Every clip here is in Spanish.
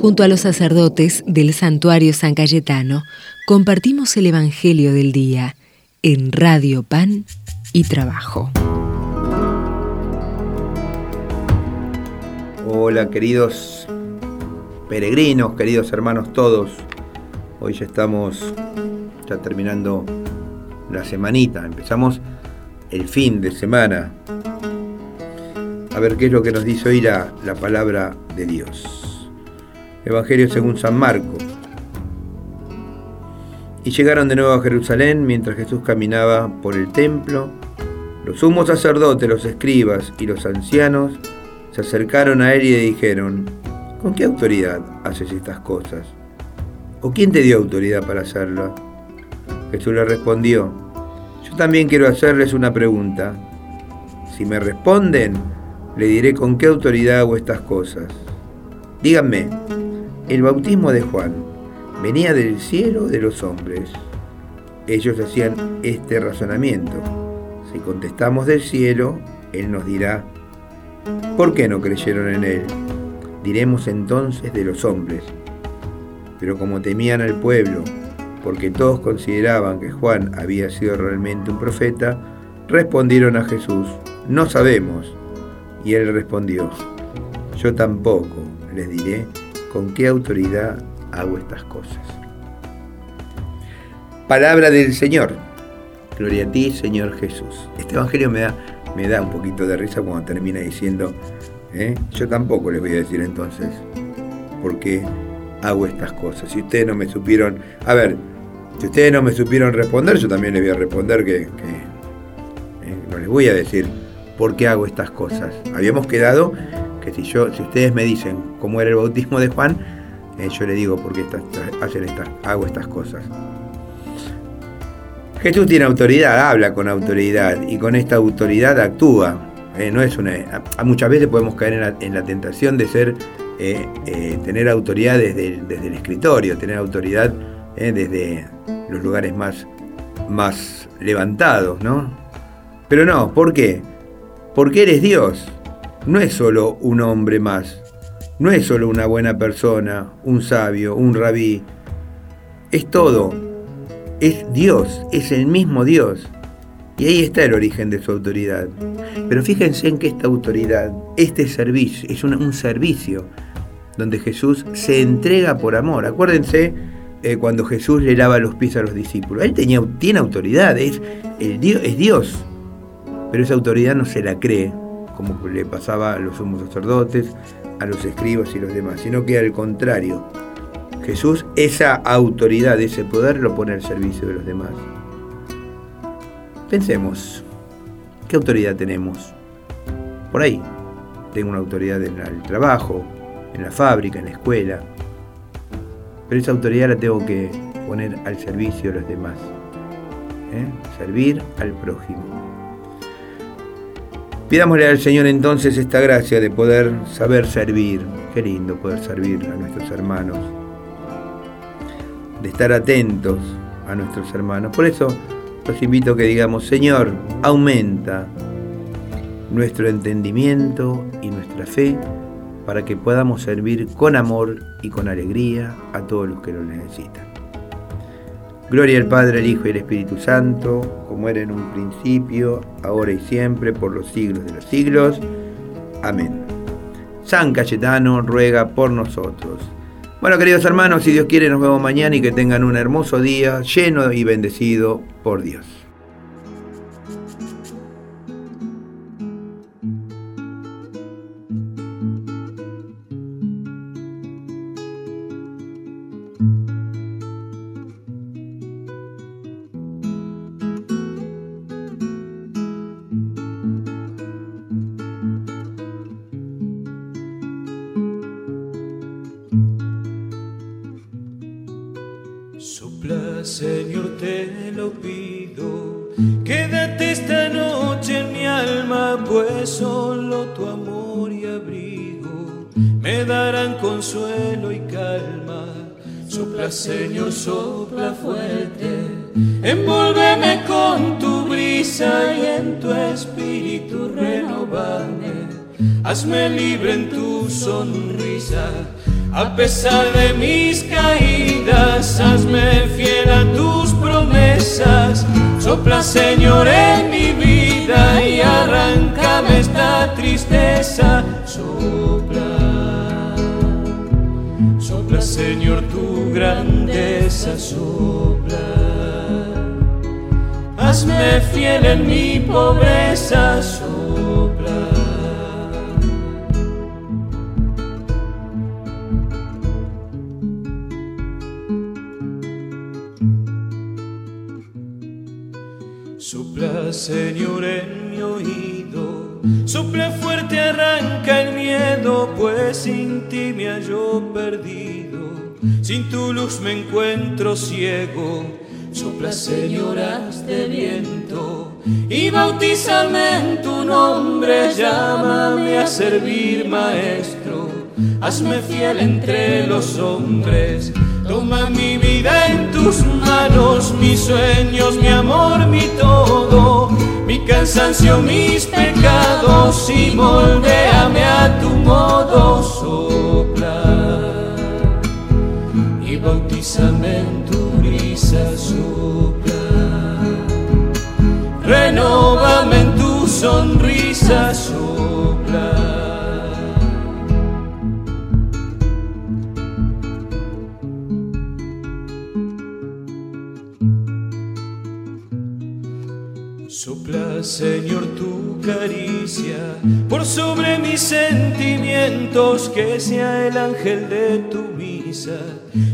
Junto a los sacerdotes del santuario San Cayetano, compartimos el Evangelio del Día en Radio Pan y Trabajo. Hola queridos peregrinos, queridos hermanos todos. Hoy ya estamos ya terminando la semanita, empezamos el fin de semana. A ver qué es lo que nos dice hoy la, la palabra de Dios. Evangelio según San Marco. Y llegaron de nuevo a Jerusalén mientras Jesús caminaba por el templo. Los sumos sacerdotes, los escribas y los ancianos se acercaron a él y le dijeron, ¿con qué autoridad haces estas cosas? ¿O quién te dio autoridad para hacerlas? Jesús le respondió, yo también quiero hacerles una pregunta. Si me responden, le diré con qué autoridad hago estas cosas. Díganme, ¿el bautismo de Juan venía del cielo de los hombres? Ellos hacían este razonamiento. Si contestamos del cielo, Él nos dirá, ¿Por qué no creyeron en él? Diremos entonces de los hombres. Pero como temían al pueblo, porque todos consideraban que Juan había sido realmente un profeta, respondieron a Jesús, no sabemos. Y él respondió, yo tampoco les diré con qué autoridad hago estas cosas. Palabra del Señor. Gloria a ti, Señor Jesús. Este Evangelio me da me da un poquito de risa cuando termina diciendo, ¿eh? yo tampoco les voy a decir entonces por qué hago estas cosas. Si ustedes no me supieron, a ver, si ustedes no me supieron responder, yo también les voy a responder que, ¿eh? no les voy a decir por qué hago estas cosas. Habíamos quedado si yo, si ustedes me dicen cómo era el bautismo de Juan, eh, yo les digo por qué hacen estas, hago estas cosas. Jesús tiene autoridad, habla con autoridad y con esta autoridad actúa. Eh, no es una, muchas veces podemos caer en la, tentación de ser, eh, tener autoridad desde el, escritorio, tener autoridad desde los lugares más, más levantados, ¿no? Pero no, ¿por qué? Porque eres Dios. No es solo un hombre más. No es solo una buena persona, un sabio, un rabí. Es todo es Dios, es el mismo Dios. Y ahí está el origen de su autoridad. Pero fíjense en que esta autoridad, este servicio, es un, servicio donde Jesús se entrega por amor. Acuérdense eh, cuando Jesús le lava los pies a los discípulos. Él tenía, tiene autoridad, el Dios, es Dios. Pero esa autoridad no se la cree, como le pasaba a los sumos sacerdotes, a los escribas y los demás, sino que al contrario, Jesús esa autoridad, ese poder lo pone al servicio de los demás. Pensemos, ¿qué autoridad tenemos? Por ahí, tengo una autoridad en el trabajo, en la fábrica, en la escuela, pero esa autoridad la tengo que poner al servicio de los demás. ¿eh? Servir al prójimo. Pidámosle al Señor entonces esta gracia de poder saber servir. Qué lindo poder servir a nuestros hermanos de estar atentos a nuestros hermanos. Por eso los invito a que digamos, Señor, aumenta nuestro entendimiento y nuestra fe para que podamos servir con amor y con alegría a todos los que lo necesitan. Gloria al Padre, al Hijo y al Espíritu Santo, como era en un principio, ahora y siempre, por los siglos de los siglos. Amén. San Cayetano ruega por nosotros. Bueno, queridos hermanos, si Dios quiere, nos vemos mañana y que tengan un hermoso día lleno y bendecido por Dios. Señor, te lo pido. Quédate esta noche en mi alma, pues solo tu amor y abrigo me darán consuelo y calma. Sopla, Señor, sopla fuerte. Envuélveme con tu brisa y en tu espíritu renovame. Hazme libre en tu sonrisa A pesar de mis caídas, hazme fiel a tus promesas. Sopla, Señor, en mi vida y arráncame esta tristeza. Sopla, sopla, Señor, tu grandeza. Sopla, hazme fiel en mi pobreza. Sopla. Señor, en mi oído. Sopla fuerte, arranca el miedo, pues sin ti me hallo perdido. Sin tu luz me encuentro ciego. Sopla, Señor, de viento y bautízame en tu nombre. Llámame a servir, Maestro. Hazme fiel entre los hombres. Toma mi vida en tus manos, mis sueños, mi amor, mi todo, mi cansancio, mis pecados y moldeame a tu modo sopla y bautízame en tu brisa sopla. Renóvame en tu sonrisa sopla. Por sobre mis sentimientos, que sea el ángel de tu misa,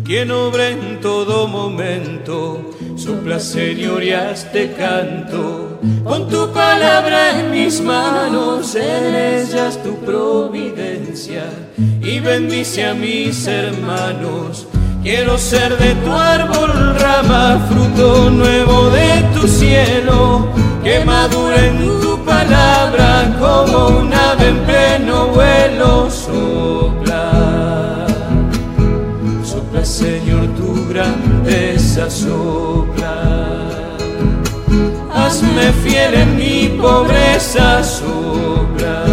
quien obra en todo momento. Sopla, Señor, y hazte canto. Con tu palabra en mis manos, en ellas tu providencia, y bendice a mis hermanos. Quiero ser de tu árbol rama, fruto nuevo de tu cielo que madure en tu palabra en pleno vuelo sopla, sopla Señor tu grandeza sopla, hazme fiel en mi pobreza sopla.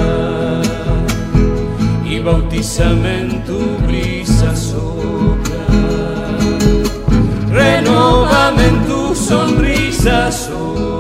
Y bautízame en tu brisa sopla, renovame en tu sonrisa sopla.